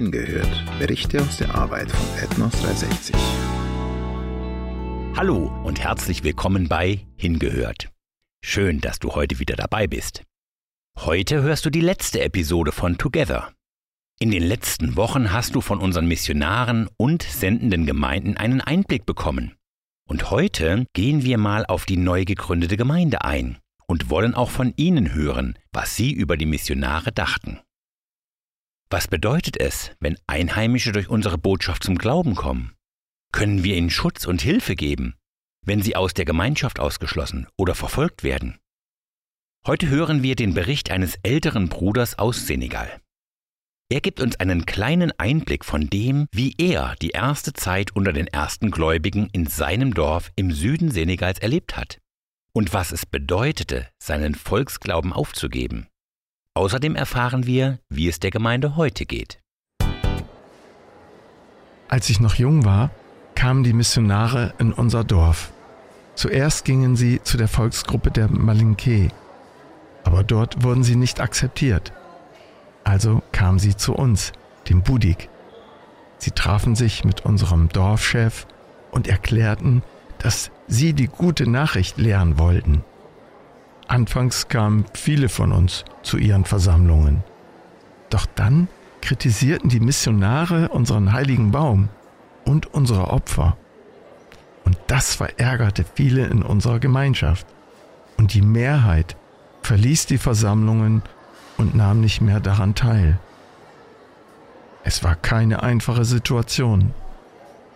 Hingehört. Berichte aus der Arbeit von Ethnos 360. Hallo und herzlich willkommen bei Hingehört. Schön, dass du heute wieder dabei bist. Heute hörst du die letzte Episode von Together. In den letzten Wochen hast du von unseren Missionaren und sendenden Gemeinden einen Einblick bekommen. Und heute gehen wir mal auf die neu gegründete Gemeinde ein und wollen auch von ihnen hören, was sie über die Missionare dachten. Was bedeutet es, wenn Einheimische durch unsere Botschaft zum Glauben kommen? Können wir ihnen Schutz und Hilfe geben, wenn sie aus der Gemeinschaft ausgeschlossen oder verfolgt werden? Heute hören wir den Bericht eines älteren Bruders aus Senegal. Er gibt uns einen kleinen Einblick von dem, wie er die erste Zeit unter den ersten Gläubigen in seinem Dorf im Süden Senegals erlebt hat und was es bedeutete, seinen Volksglauben aufzugeben. Außerdem erfahren wir, wie es der Gemeinde heute geht. Als ich noch jung war, kamen die Missionare in unser Dorf. Zuerst gingen sie zu der Volksgruppe der Malinke, aber dort wurden sie nicht akzeptiert. Also kamen sie zu uns, dem Budik. Sie trafen sich mit unserem Dorfchef und erklärten, dass sie die gute Nachricht lehren wollten. Anfangs kamen viele von uns zu ihren Versammlungen. Doch dann kritisierten die Missionare unseren heiligen Baum und unsere Opfer. Und das verärgerte viele in unserer Gemeinschaft. Und die Mehrheit verließ die Versammlungen und nahm nicht mehr daran teil. Es war keine einfache Situation.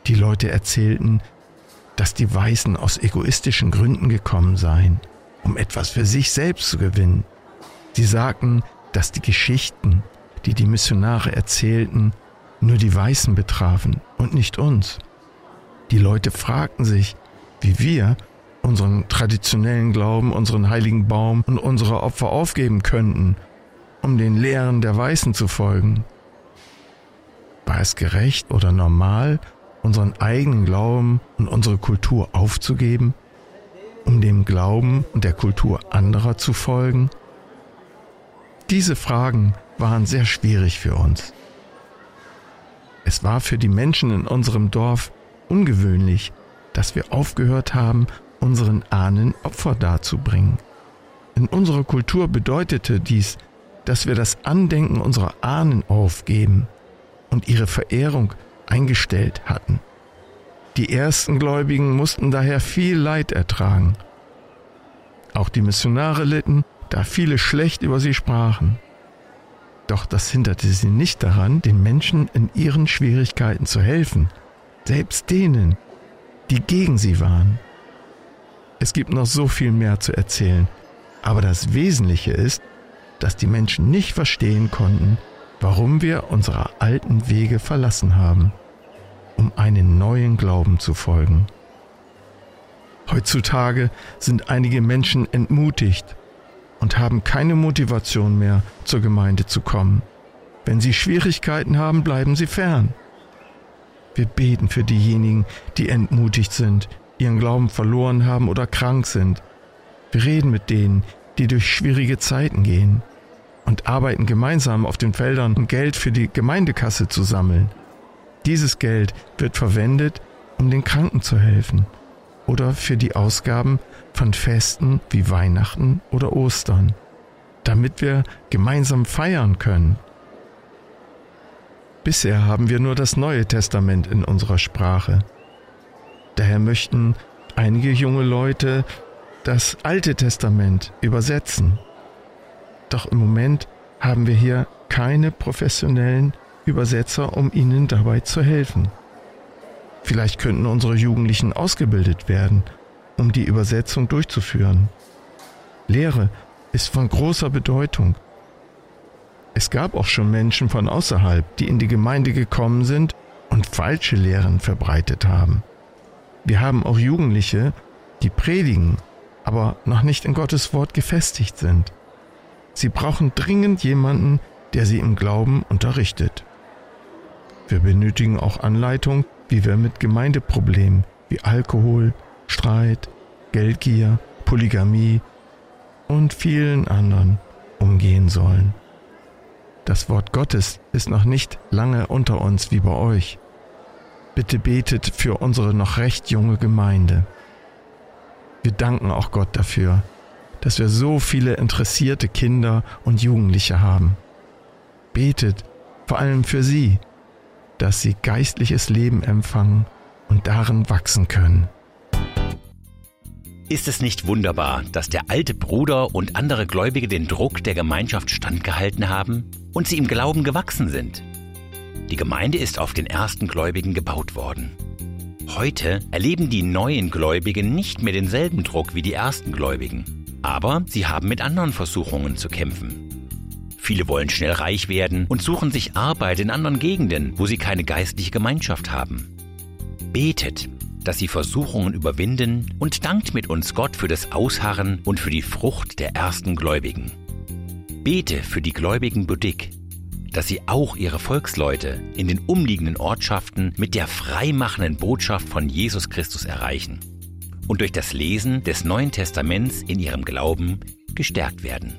Die Leute erzählten, dass die Weißen aus egoistischen Gründen gekommen seien um etwas für sich selbst zu gewinnen. Sie sagten, dass die Geschichten, die die Missionare erzählten, nur die Weißen betrafen und nicht uns. Die Leute fragten sich, wie wir unseren traditionellen Glauben, unseren heiligen Baum und unsere Opfer aufgeben könnten, um den Lehren der Weißen zu folgen. War es gerecht oder normal, unseren eigenen Glauben und unsere Kultur aufzugeben? Um dem Glauben und der Kultur anderer zu folgen? Diese Fragen waren sehr schwierig für uns. Es war für die Menschen in unserem Dorf ungewöhnlich, dass wir aufgehört haben, unseren Ahnen Opfer darzubringen. In unserer Kultur bedeutete dies, dass wir das Andenken unserer Ahnen aufgeben und ihre Verehrung eingestellt hatten. Die ersten Gläubigen mussten daher viel Leid ertragen. Auch die Missionare litten, da viele schlecht über sie sprachen. Doch das hinderte sie nicht daran, den Menschen in ihren Schwierigkeiten zu helfen, selbst denen, die gegen sie waren. Es gibt noch so viel mehr zu erzählen, aber das Wesentliche ist, dass die Menschen nicht verstehen konnten, warum wir unsere alten Wege verlassen haben um einen neuen Glauben zu folgen. Heutzutage sind einige Menschen entmutigt und haben keine Motivation mehr, zur Gemeinde zu kommen. Wenn sie Schwierigkeiten haben, bleiben sie fern. Wir beten für diejenigen, die entmutigt sind, ihren Glauben verloren haben oder krank sind. Wir reden mit denen, die durch schwierige Zeiten gehen und arbeiten gemeinsam auf den Feldern, um Geld für die Gemeindekasse zu sammeln. Dieses Geld wird verwendet, um den Kranken zu helfen oder für die Ausgaben von Festen wie Weihnachten oder Ostern, damit wir gemeinsam feiern können. Bisher haben wir nur das Neue Testament in unserer Sprache. Daher möchten einige junge Leute das Alte Testament übersetzen. Doch im Moment haben wir hier keine professionellen Übersetzer, um ihnen dabei zu helfen. Vielleicht könnten unsere Jugendlichen ausgebildet werden, um die Übersetzung durchzuführen. Lehre ist von großer Bedeutung. Es gab auch schon Menschen von außerhalb, die in die Gemeinde gekommen sind und falsche Lehren verbreitet haben. Wir haben auch Jugendliche, die predigen, aber noch nicht in Gottes Wort gefestigt sind. Sie brauchen dringend jemanden, der sie im Glauben unterrichtet. Wir benötigen auch Anleitung, wie wir mit Gemeindeproblemen wie Alkohol, Streit, Geldgier, Polygamie und vielen anderen umgehen sollen. das Wort Gottes ist noch nicht lange unter uns wie bei euch. Bitte betet für unsere noch recht junge Gemeinde. Wir danken auch Gott dafür, dass wir so viele interessierte Kinder und Jugendliche haben. Betet vor allem für sie, dass sie geistliches Leben empfangen und darin wachsen können. Ist es nicht wunderbar, dass der alte Bruder und andere Gläubige den Druck der Gemeinschaft standgehalten haben und sie im Glauben gewachsen sind? Die Gemeinde ist auf den ersten Gläubigen gebaut worden. Heute erleben die neuen Gläubigen nicht mehr denselben Druck wie die ersten Gläubigen, aber sie haben mit anderen Versuchungen zu kämpfen. Viele wollen schnell reich werden und suchen sich Arbeit in anderen Gegenden, wo sie keine geistliche Gemeinschaft haben. Betet, dass sie Versuchungen überwinden und dankt mit uns Gott für das Ausharren und für die Frucht der ersten Gläubigen. Bete für die Gläubigen Budik, dass sie auch ihre Volksleute in den umliegenden Ortschaften mit der freimachenden Botschaft von Jesus Christus erreichen und durch das Lesen des Neuen Testaments in ihrem Glauben gestärkt werden.